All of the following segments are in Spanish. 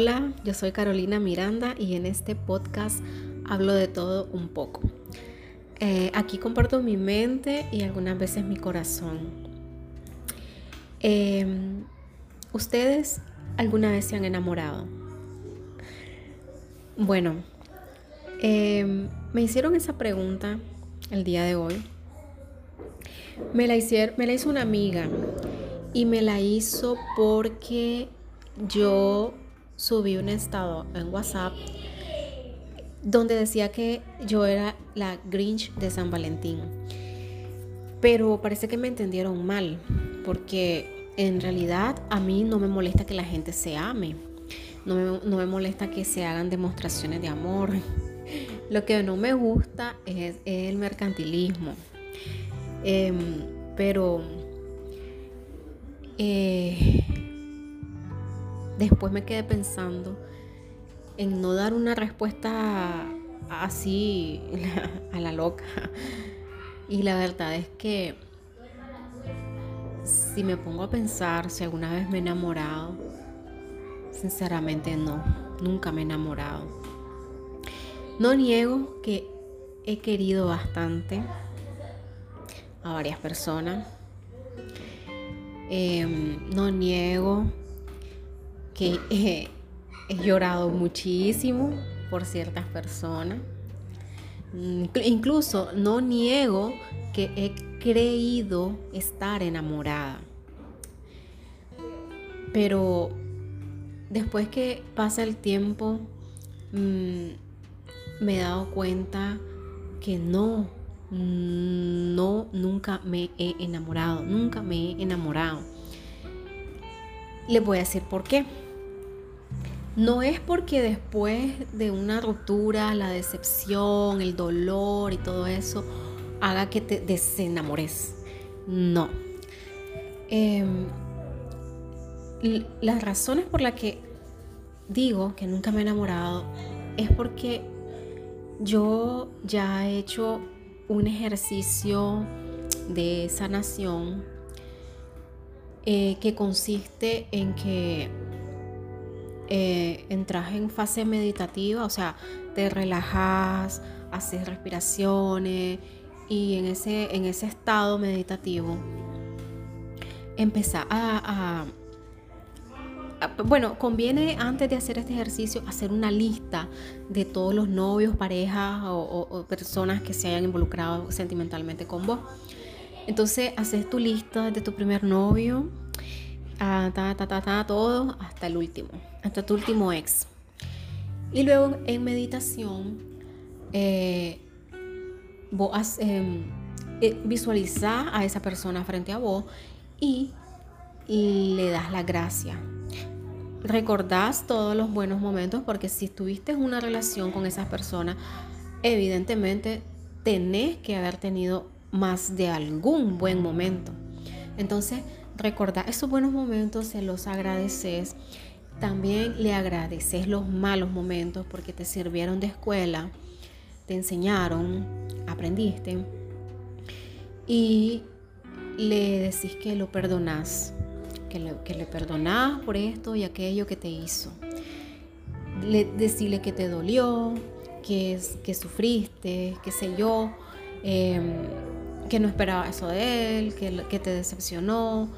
Hola, yo soy Carolina Miranda y en este podcast hablo de todo un poco. Eh, aquí comparto mi mente y algunas veces mi corazón. Em, ¿Ustedes alguna vez se han enamorado? Bueno, em, me hicieron esa pregunta el día de hoy. Me la, hicieron, me la hizo una amiga y me la hizo porque yo subí un estado en WhatsApp donde decía que yo era la Grinch de San Valentín. Pero parece que me entendieron mal, porque en realidad a mí no me molesta que la gente se ame, no me, molesta que se hagan demostraciones de amor. Lo que no me gusta es, el mercantilismo. Em, pero eh, después me quedé pensando en no dar una respuesta así a la loca. Y la verdad es que si me pongo a pensar si alguna vez me he enamorado, sinceramente no, nunca me he enamorado. No niego que he querido bastante a varias personas. Em, no niego que he, llorado muchísimo por ciertas personas. Incluso no niego que he creído estar enamorada. Pero después que pasa el tiempo, mm, me he dado cuenta que no, no, nunca me he enamorado, nunca me he enamorado. Les voy a decir por qué. No es porque después de una ruptura, la decepción, el dolor y todo eso haga que te desenamores. No. Em, las razones por las que digo que nunca me he enamorado es porque yo ya he hecho un ejercicio de sanación eh, que consiste en que eh, entras en fase meditativa, o sea, te relajas, haces respiraciones y en ese, en ese estado meditativo empezar a, bueno, conviene antes de hacer este ejercicio hacer una lista de todos los novios, parejas o, personas que se hayan involucrado sentimentalmente con vos. Entonces haces tu lista de tu primer novio, ta, ta, ta, ta, todo hasta el último hasta tu último ex. Y luego en meditación, eh, em, eh, a esa persona frente a vos y, le das la gracia. Recordás todos los buenos momentos porque si estuviste en una relación con esas personas, evidentemente tenés que haber tenido más de algún buen momento. Entonces, recordá esos buenos momentos, se los agradeces también le agradeces los malos momentos porque te sirvieron de escuela, te enseñaron, aprendiste y le decís que lo perdonás, que le, que le perdonás por esto y aquello que te hizo. Le, decirle que te dolió, que, que sufriste, qué sé yo, em, que no esperaba eso de él, que, que te decepcionó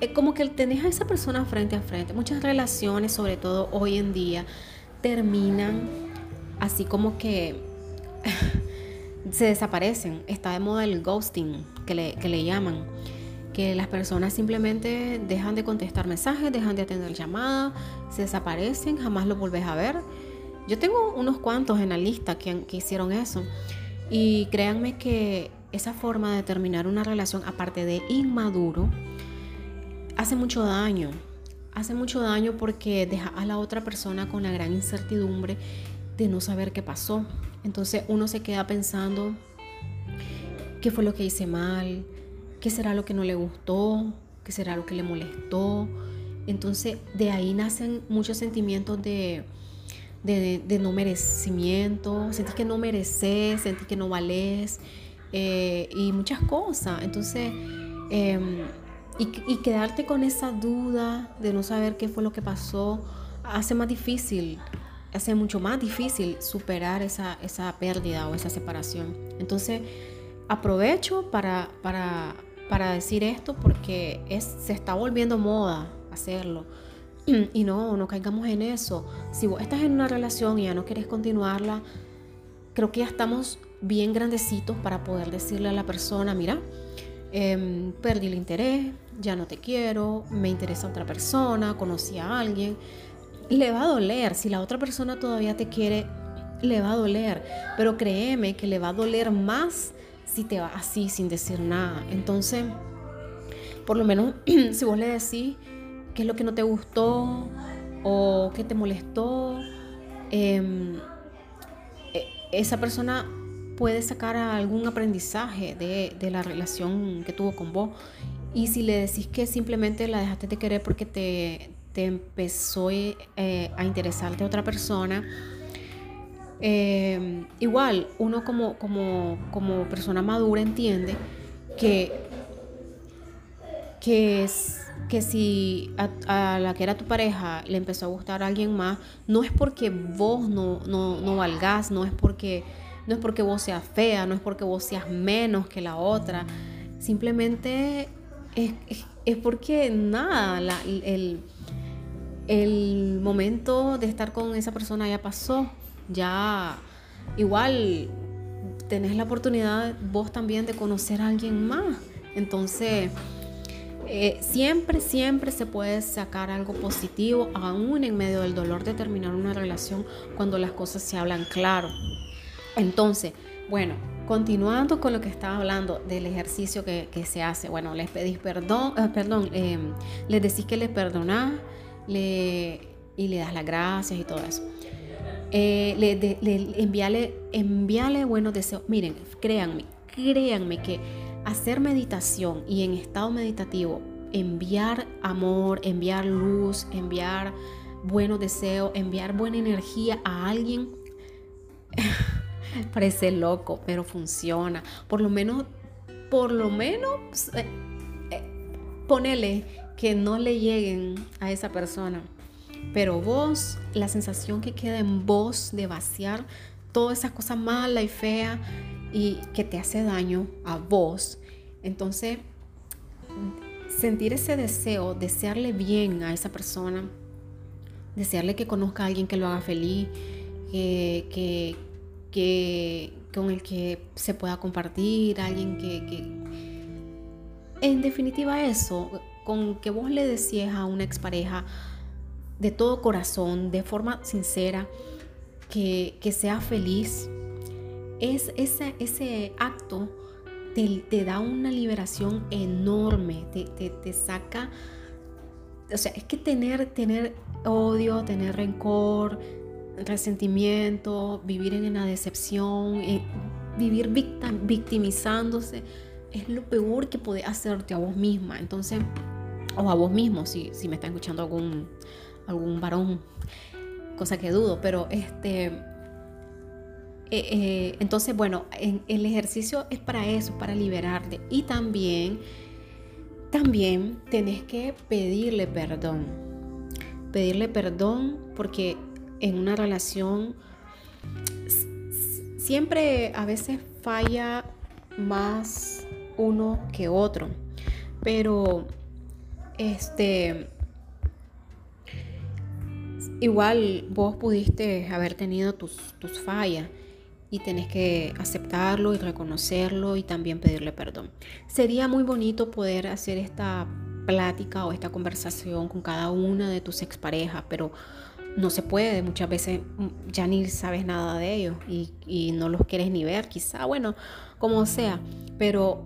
es como que tenés a esa persona frente a frente. Muchas relaciones, sobre todo hoy en día, terminan así como que se desaparecen. Está de moda el ghosting, que le, que le llaman. Que las personas simplemente dejan de contestar mensajes, dejan de atender llamadas, se desaparecen, jamás lo volvés a ver. Yo tengo unos cuantos en la lista que, que hicieron eso. Y créanme que esa forma de terminar una relación, aparte de inmaduro, hace mucho daño. Hace mucho daño porque deja a la otra persona con la gran incertidumbre de no saber qué pasó. Entonces uno se queda pensando, ¿qué fue lo que hice mal? ¿Qué será lo que no le gustó? ¿Qué será lo que le molestó? Entonces de ahí nacen muchos sentimientos de, de, no merecimiento, sentís que no mereces, sentís que no vales eh, y muchas cosas. Entonces, em, y, quedarte con esa duda de no saber qué fue lo que pasó, hace más difícil, hace mucho más difícil superar esa, esa pérdida o esa separación. Entonces, aprovecho para, para, para decir esto porque es, se está volviendo moda hacerlo. Y no, no caigamos en eso. Si vos estás en una relación y ya no quieres continuarla, creo que ya estamos bien grandecitos para poder decirle a la persona, mira, em, perdí el interés, ya no te quiero, me interesa otra persona, conocí a alguien. Le va a doler, si la otra persona todavía te quiere, le va a doler, pero créeme que le va a doler más si te va así sin decir nada. Entonces, por lo menos si vos le decís qué es lo que no te gustó o qué te molestó, em, e, esa persona puede sacar algún aprendizaje de, la relación que tuvo con vos. Y si le decís que simplemente la dejaste de querer porque te, empezó eh, a interesarte a otra persona, eh, igual uno como, como, como, persona madura entiende que, que, es, que si a, la que era tu pareja le empezó a gustar a alguien más, no es porque vos no, no, no valgás, no es porque no es porque vos seas fea, no es porque vos seas menos que la otra. Simplemente es, porque nada, el, el momento de estar con esa persona ya pasó. Ya igual tenés la oportunidad vos también de conocer a alguien más. Entonces, eh, siempre, siempre se puede sacar algo positivo, aún en medio del dolor de terminar una relación, cuando las cosas se hablan claro. Entonces, bueno, continuando con lo que estaba hablando del ejercicio que, se hace, bueno, les pedís perdón, eh, perdón, em, les decís que les perdonás le, y le das las gracias y todo eso. Eh, le, envíale, buenos deseos. Miren, créanme, créanme que hacer meditación y en estado meditativo, enviar amor, enviar luz, enviar buenos deseos, enviar buena energía a alguien. Parece loco, pero funciona. Por lo menos, por lo menos, eh, eh, ponele que no le lleguen a esa persona. Pero vos, la sensación que queda en vos de vaciar todas esas cosas malas y feas y que te hace daño a vos. Entonces, sentir ese deseo, desearle bien a esa persona, desearle que conozca a alguien que lo haga feliz, que, que, con el que se pueda compartir, alguien que, En definitiva eso, con que vos le decías a una expareja de todo corazón, de forma sincera, que, sea feliz, es ese, ese acto te, da una liberación enorme, te, te, saca, o sea, es que tener, tener odio, tener rencor, resentimiento, vivir en una decepción, eh, vivir victimizándose, es lo peor que puede hacerte a vos misma. Entonces, o a vos mismo, si, si me está escuchando algún, algún varón, cosa que dudo, pero este... Eh, eh, entonces, bueno, el ejercicio es para eso, para liberarte. Y también, también tenés que pedirle perdón. Pedirle perdón porque en una relación siempre a veces falla más uno que otro, pero este igual vos pudiste haber tenido tus, tus fallas y tenés que aceptarlo y reconocerlo y también pedirle perdón. Sería muy bonito poder hacer esta plática o esta conversación con cada una de tus exparejas, pero no se puede, muchas veces mm, ya ni sabes nada de ellos y, no los quieres ni ver, quizá, bueno, como sea, pero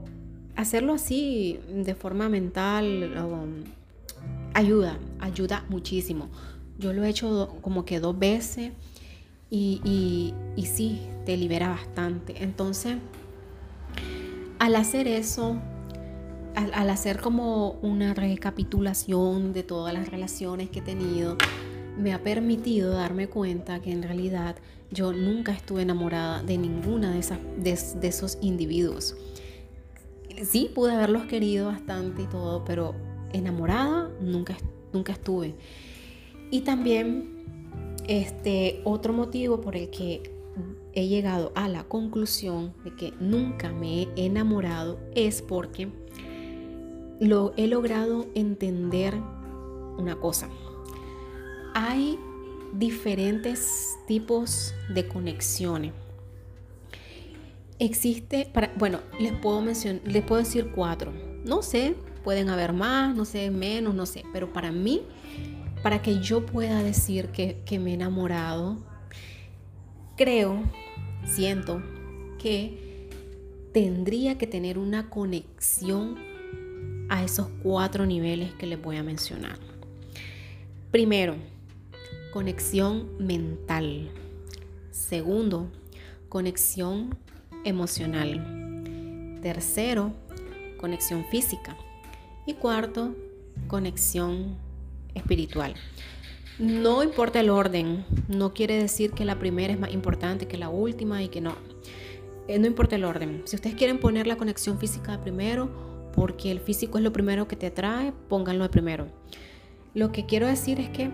hacerlo así de forma mental ayuda, ayuda muchísimo. Yo lo he hecho como que dos veces y, sí, te libera bastante. Entonces, al hacer eso, al hacer como una recapitulación de todas las relaciones que he tenido, me ha permitido darme cuenta que en realidad yo nunca estuve enamorada de ninguna de, esas, de, esos individuos. Sí, pude haberlos querido bastante y todo, pero enamorada nunca, nunca estuve. Y también este otro motivo por el que he llegado a la conclusión de que nunca me he enamorado es porque lo he logrado entender una cosa. Hay diferentes tipos de conexiones. Existe, para, bueno, les puedo mencionar, les puedo decir cuatro. No sé, pueden haber más, no sé, menos, no sé, pero para mí, para que yo pueda decir que, que me he enamorado, creo, siento que tendría que tener una conexión a esos cuatro niveles que les voy a mencionar. Primero, conexión mental. Segundo, conexión emocional. Tercero, conexión física. Y cuarto, conexión espiritual. No importa el orden, no quiere decir que la primera es más importante que la última y que no. Eh, no importa el orden. Si ustedes quieren poner la conexión física primero, porque el físico es lo primero que te atrae, pónganlo primero. Lo que quiero decir es que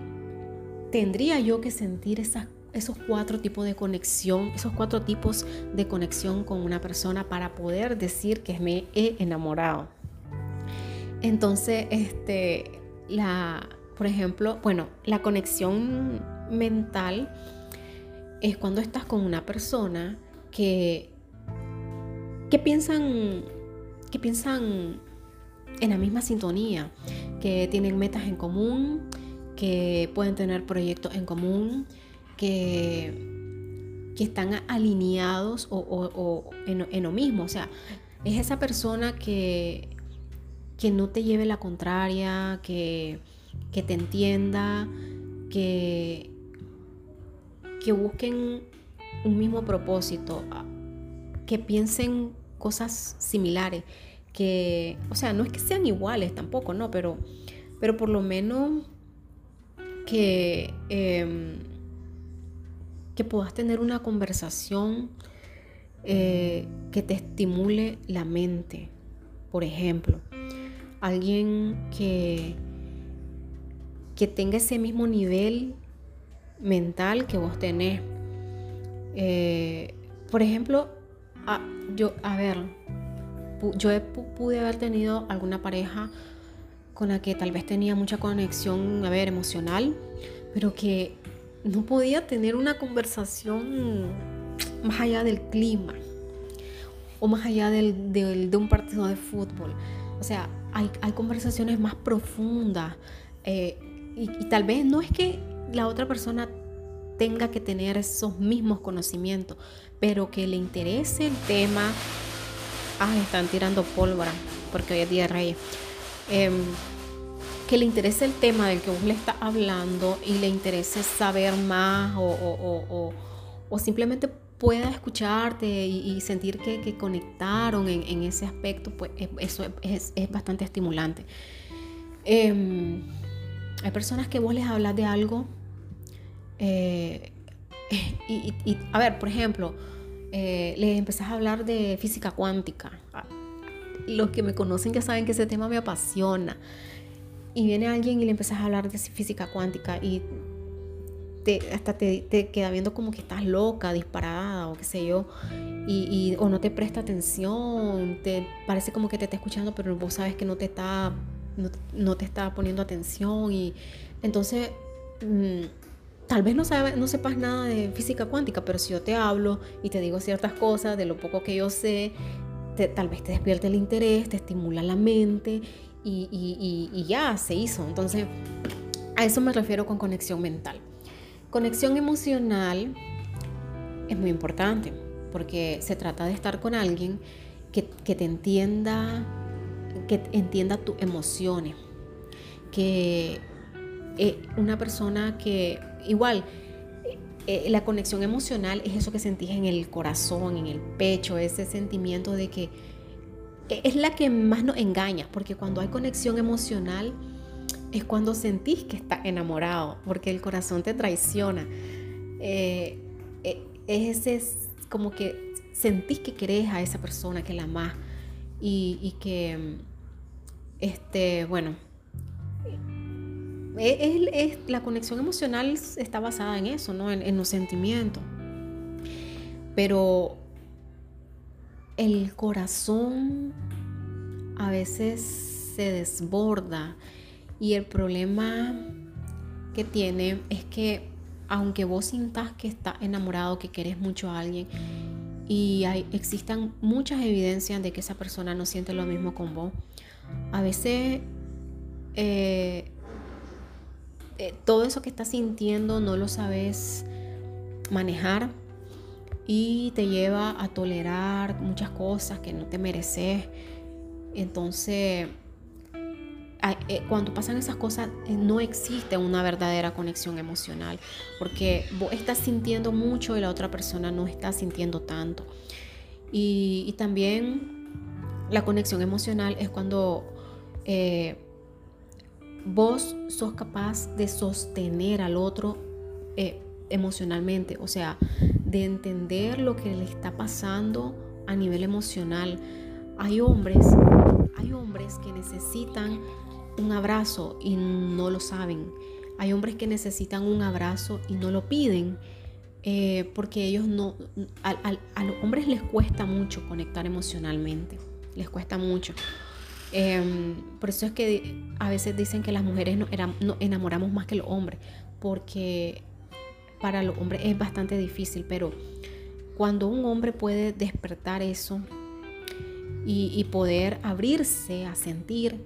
tendría yo que sentir esos cuatro tipos de conexión, esos cuatro tipos de conexión con una persona para poder decir que me he enamorado. Entonces, este, la, por ejemplo, bueno, la conexión mental es cuando estás con una persona que, que piensan, que piensan en la misma sintonía, que tienen metas en común, que pueden tener proyectos en común, que, que están alineados o, en, lo mismo. O sea, es esa persona que, que no te lleve la contraria, que, que te entienda, que, que busquen un mismo propósito, que piensen cosas similares, que, o sea, no es que sean iguales tampoco, no, pero, pero por lo menos que, em, que puedas tener una conversación eh, que te estimule la mente. Por ejemplo, alguien que, que tenga ese mismo nivel mental que vos tenés. Eh, por ejemplo, yo, a ver, yo pude haber tenido alguna pareja con la que tal vez tenía mucha conexión, a ver, emocional, pero que no podía tener una conversación más allá del clima o más allá del, de un partido de fútbol. O sea, hay, conversaciones más profundas eh, y, y tal vez no es que la otra persona tenga que tener esos mismos conocimientos, pero que le interese el tema. Ah, están tirando pólvora porque hoy es día de reyes. Em, que le interese el tema del que vos le estás hablando y le interese saber más o, simplemente pueda escucharte y, sentir que, conectaron en, ese aspecto, pues eso es, bastante estimulante. Em, hay personas que vos les hablas de algo eh, y, a ver, por ejemplo, eh, les empezás a hablar de física cuántica los que me conocen ya saben que ese tema me apasiona. Y viene alguien y le empiezas a hablar de física cuántica y te, hasta te, te, queda viendo como que estás loca, disparada o qué sé yo. Y, o no te presta atención, te parece como que te está escuchando, pero vos sabes que no te está, no, te está poniendo atención. Y entonces, mm, tal vez no, no sepas nada de física cuántica, pero si yo te hablo y te digo ciertas cosas de lo poco que yo sé, tal vez te despierte el interés, te estimula la mente y, ya se hizo. Entonces, a eso me refiero con conexión mental. Conexión emocional es muy importante porque se trata de estar con alguien que, te entienda, que entienda tus emociones, que eh, una persona que igual eh, la conexión emocional es eso que sentís en el corazón, en el pecho, ese sentimiento de que es la que más nos engaña, porque cuando hay conexión emocional es cuando sentís que estás enamorado, porque el corazón te traiciona. Eh, eh, es ese como que sentís que querés a esa persona, que la amás y, y que, este, bueno, es, la conexión emocional está basada en eso, ¿no? En, los sentimientos. Pero el corazón a veces se desborda y el problema que tiene es que aunque vos sintas que estás enamorado, que querés mucho a alguien y existan muchas evidencias de que esa persona no siente lo mismo con vos, a veces eh, eh, todo eso que estás sintiendo no lo sabes manejar y te lleva a tolerar muchas cosas que no te mereces. Entonces, eh, cuando pasan esas cosas, eh, no existe una verdadera conexión emocional, porque estás sintiendo mucho y la otra persona no está sintiendo tanto. Y, también la conexión emocional es cuando vos sos capaz de sostener al otro emocionalmente, o sea, de entender lo que le está pasando a nivel emocional. Hay hombres, hay hombres que necesitan un abrazo y no lo saben. Hay hombres que necesitan un abrazo y no lo piden. Eh, porque ellos no, a, los hombres les cuesta mucho conectar emocionalmente, les cuesta mucho. Em, por eso es que a veces dicen que las mujeres no, no enamoramos más que los hombres, porque para los hombres es bastante difícil, pero cuando un hombre puede despertar eso y, poder abrirse a sentir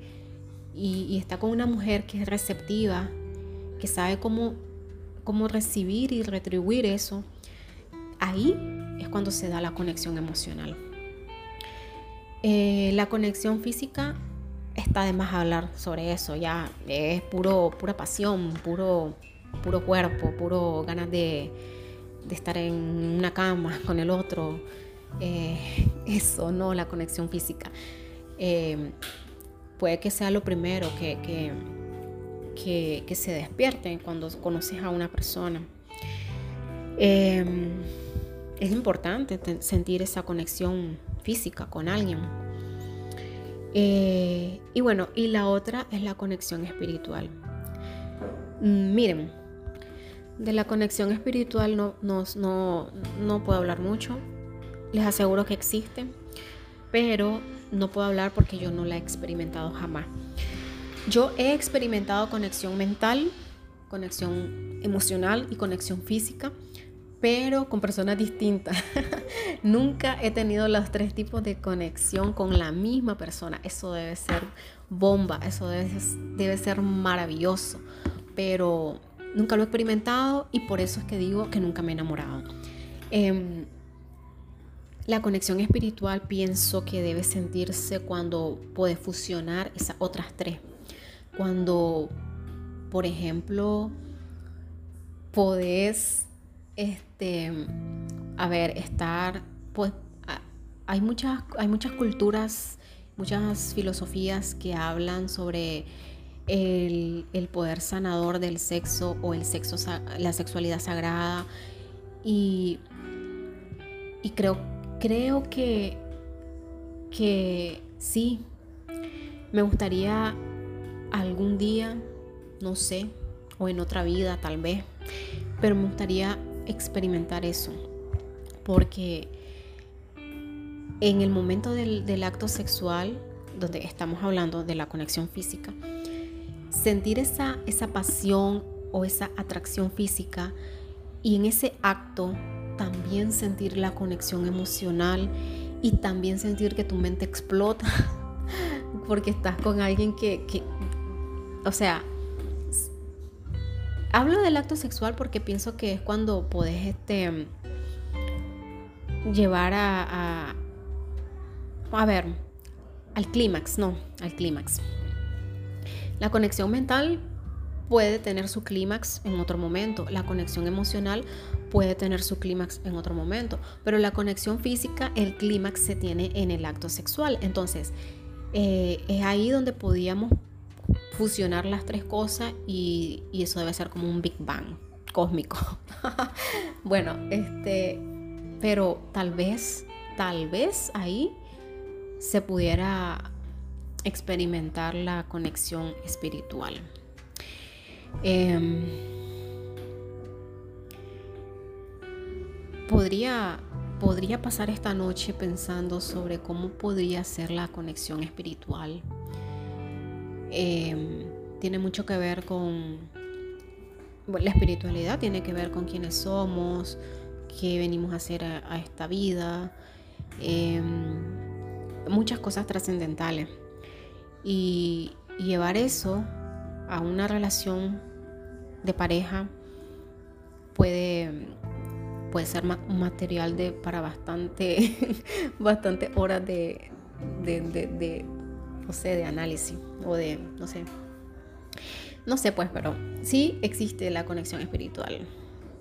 y, está con una mujer que es receptiva, que sabe cómo recibir y retribuir eso, ahí es cuando se da la conexión emocional. Eh, la conexión física está de más hablar sobre eso, ya es puro, pura pasión, puro puro cuerpo, puro ganas de, estar en una cama con el otro. Eh, eso, no la conexión física. Eh, puede que sea lo primero que, que, se despierte cuando conoces a una persona. Es importante sentir esa conexión física con alguien. y bueno, y la otra es la conexión espiritual. Mm, miren, de la conexión espiritual no, no, no, puedo hablar mucho. Les aseguro que existe, pero no puedo hablar porque yo no la he experimentado jamás. Yo he experimentado conexión mental, conexión emocional y conexión física, pero con personas distintas. Nunca he tenido los tres tipos de conexión con la misma persona. Eso debe ser bomba, eso debe, ser maravilloso, pero Nunca lo he experimentado y por eso es que digo que nunca me he enamorado. Em, la conexión espiritual pienso que debe sentirse cuando puedes fusionar esas otras tres. Cuando, por ejemplo, podés, este, a ver, estar, pues, hay muchas, hay muchas culturas, muchas filosofías que hablan sobre el, poder sanador del sexo o el sexo, la sexualidad sagrada. Y, y creo, creo que, que sí, me gustaría algún día, no sé, o en otra vida tal vez, pero me gustaría experimentar eso. Porque en el momento del, del acto sexual, donde estamos hablando de la conexión física, sentir esa, esa pasión o esa atracción física y en ese acto también sentir la conexión emocional y también sentir que tu mente explota porque estás con alguien que, o sea, hablo del acto sexual porque pienso que es cuando podés este, llevar a, a, ver, al clímax, no, al clímax. La conexión mental puede tener su clímax en otro momento, la conexión emocional puede tener su clímax en otro momento, pero la conexión física, el clímax se tiene en el acto sexual. Entonces, eh, es ahí donde podíamos fusionar las tres cosas y, eso debe ser como un Big Bang cósmico. bueno, este, pero tal vez, tal vez ahí se pudiera experimentar la conexión espiritual. Em, podría, podría pasar esta noche pensando sobre cómo podría ser la conexión espiritual. Em, tiene mucho que ver con la espiritualidad, tiene que ver con quiénes somos, qué venimos a hacer a, esta vida, em, muchas cosas trascendentales. Y llevar eso a una relación de pareja puede, puede ser un material de, para bastante, bastante horas de, no sé, de análisis o de, no sé. No sé pues, pero sí existe la conexión espiritual.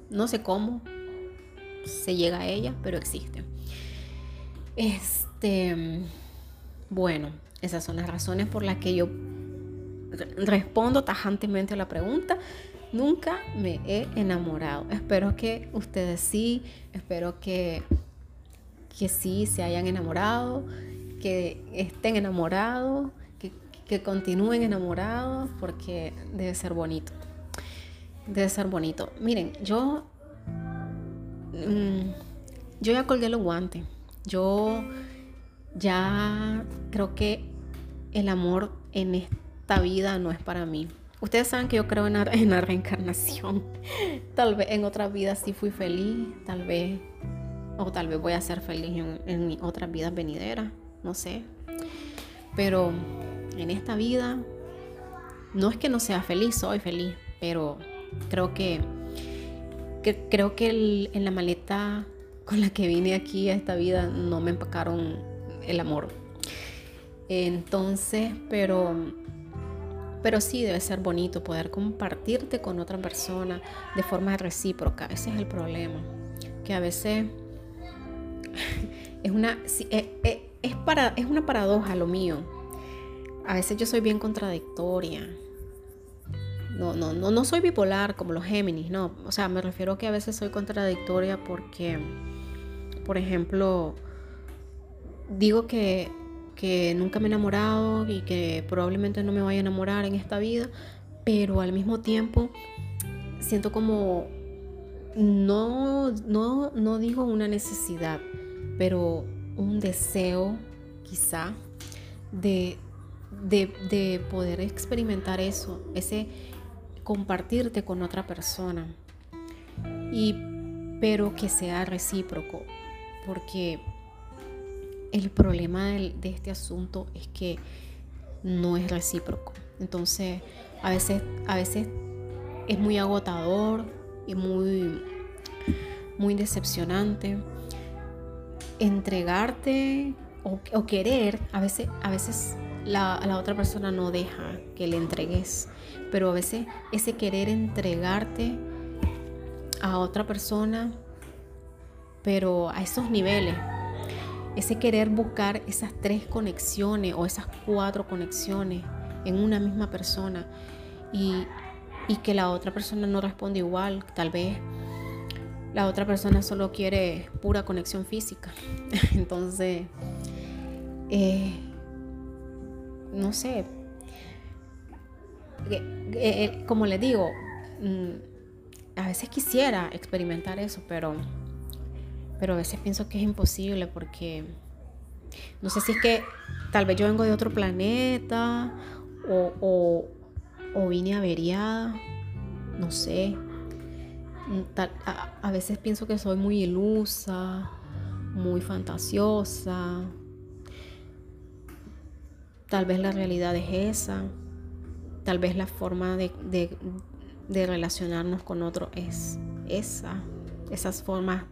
No sé cómo se llega a ella, pero existe. Este, bueno, esas son las razones por las que yo respondo tajantemente a la pregunta. Nunca me he enamorado. Espero que ustedes sí, espero que, que sí se hayan enamorado, que estén enamorados, que, que continúen enamorados, porque debe ser bonito. Debe ser bonito. Miren, yo, mm, yo ya colgué los guantes. Yo ya creo que el amor en esta vida no es para mí. Ustedes saben que yo creo en la, reencarnación. Tal vez en otra vida sí fui feliz, tal vez, o tal vez voy a ser feliz en, en otras vidas venideras, no sé. Pero en esta vida, no es que no sea feliz, soy feliz, pero creo que, creo que en la maleta con la que vine aquí a esta vida no me empacaron el amor. Entonces, pero pero sí debe ser bonito poder compartirte con otra persona de forma recíproca. Ese es el problema. Que a veces es una, eh, eh, es, para, es una paradoja lo mío. A veces yo soy bien contradictoria. No, no, no, no soy bipolar como los Géminis, no. O sea, me refiero a que a veces soy contradictoria porque, por ejemplo, digo que que nunca me he enamorado y que probablemente no me vaya a enamorar en esta vida, pero al mismo tiempo siento como, no, no, no digo una necesidad, pero un deseo quizá de, de, poder experimentar eso, ese compartirte con otra persona, y, pero que sea recíproco, porque el problema de, este asunto es que no es recíproco. Entonces, a veces, a veces es muy agotador y muy, muy decepcionante entregarte o, querer. A veces, a veces la, la, otra persona no deja que le entregues, pero a veces ese querer entregarte a otra persona, pero a esos niveles, ese querer buscar esas tres conexiones o esas cuatro conexiones en una misma persona y, que la otra persona no responde igual, tal vez la otra persona solo quiere pura conexión física. Entonces, eh, no sé, eh, eh, como les digo, mm, a veces quisiera experimentar eso, pero pero a veces pienso que es imposible porque no sé si es que tal vez yo vengo de otro planeta o, vine averiada, no sé. A, veces pienso que soy muy ilusa, muy fantasiosa. Tal vez la realidad es esa. Tal vez la forma de, de relacionarnos con otro es esa. Esas formas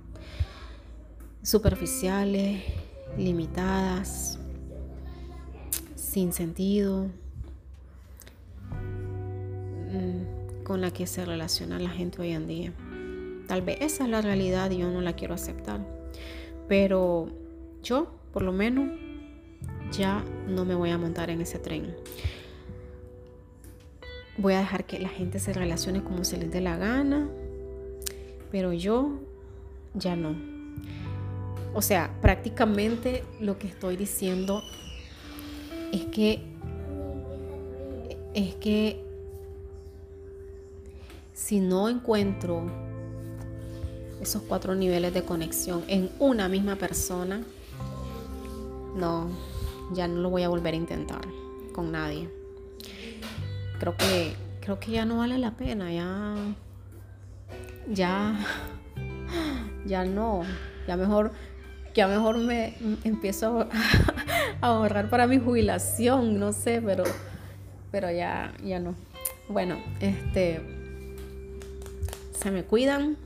superficiales, limitadas, sin sentido, mm, con la que se relaciona la gente hoy en día. Tal vez esa es la realidad y yo no la quiero aceptar. Pero yo, por lo menos, ya no me voy a montar en ese tren. Voy a dejar que la gente se relacione como se les dé la gana, pero yo ya no. O sea, prácticamente lo que estoy diciendo es que es que si no encuentro esos cuatro niveles de conexión en una misma persona, no, ya no lo voy a volver a intentar con nadie. Creo que, creo que ya no vale la pena, ya, ya, ya no, ya mejor, ya mejor me empiezo a ahorrar para mi jubilación, no sé, pero, pero ya, ya no. Bueno, este, se me cuidan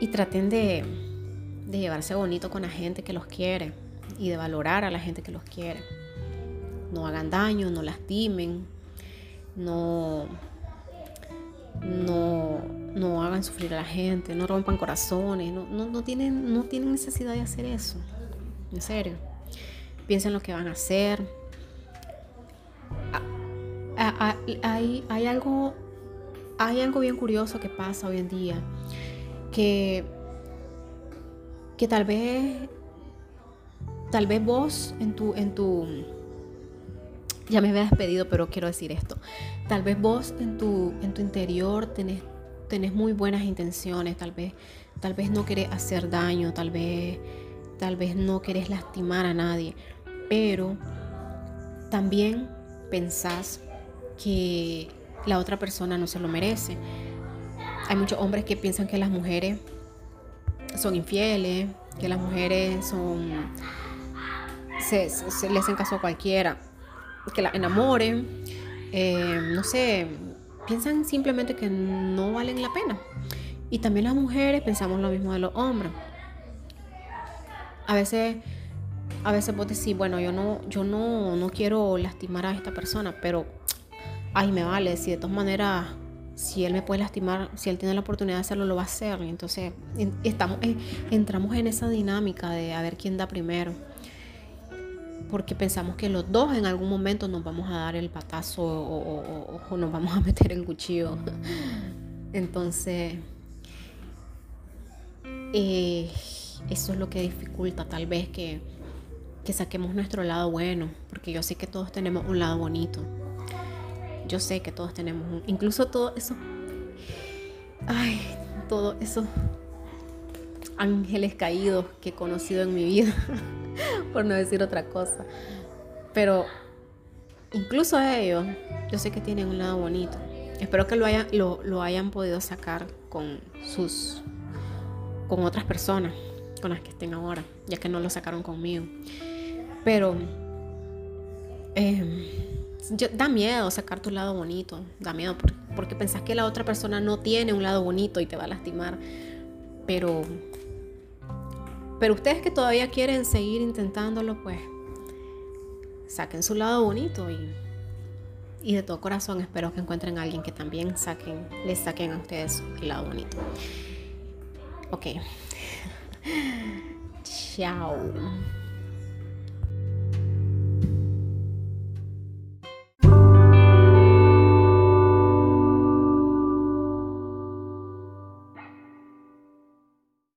y traten de, llevarse bonito con la gente que los quiere y de valorar a la gente que los quiere. No hagan daño, no lastimen, no, no, no hagan sufrir a la gente, no rompan corazones, no, no, tienen, no tienen necesidad de hacer eso. En serio. Piensen lo que van a hacer. Hay, hay, algo, hay algo bien curioso que pasa hoy en día. Que, que tal vez tal vez vos en tu, en tu, ya me había despedido, pero quiero decir esto, tal vez vos en tu, en tu interior tenés, tenés muy buenas intenciones, tal vez, tal vez no querés hacer daño, tal vez, tal vez no querés lastimar a nadie, pero también pensás que la otra persona no se lo merece. Hay muchos hombres que piensan que las mujeres son infieles, que las mujeres son se, se, le hacen caso a cualquiera, que la enamoren, eh, no sé, piensan simplemente que no valen la pena. Y también las mujeres pensamos lo mismo de los hombres. A veces, a veces vos decís, bueno, yo no, yo no, no quiero lastimar a esta persona, pero ay, me vale, si de todas maneras, si él me puede lastimar, si él tiene la oportunidad de hacerlo, lo va a hacer. Entonces, estamos, eh, entramos en esa dinámica de a ver quién da primero porque pensamos que los dos en algún momento nos vamos a dar el patazo o, nos vamos a meter el cuchillo. Entonces, eh, eso es lo que dificulta tal vez que, que saquemos nuestro lado bueno, porque yo sé que todos tenemos un lado bonito. Yo sé que todos tenemos un, incluso todo eso, ay, todo eso ángeles caídos que he conocido en mi vida. por no decir otra cosa. Pero incluso ellos, yo sé que tienen un lado bonito. Espero que lo hayan, lo, hayan podido sacar con sus con otras personas con las que estén ahora, ya que no lo sacaron conmigo. Pero da miedo sacar tu lado bonito, da miedo porque, porque pensás que la otra persona no tiene un lado bonito y te va a lastimar. Pero pero ustedes que todavía quieren seguir intentándolo, pues saquen su lado bonito y, y de todo corazón espero que encuentren a alguien que también saquen, les saquen a ustedes el lado bonito. Ok. Chao.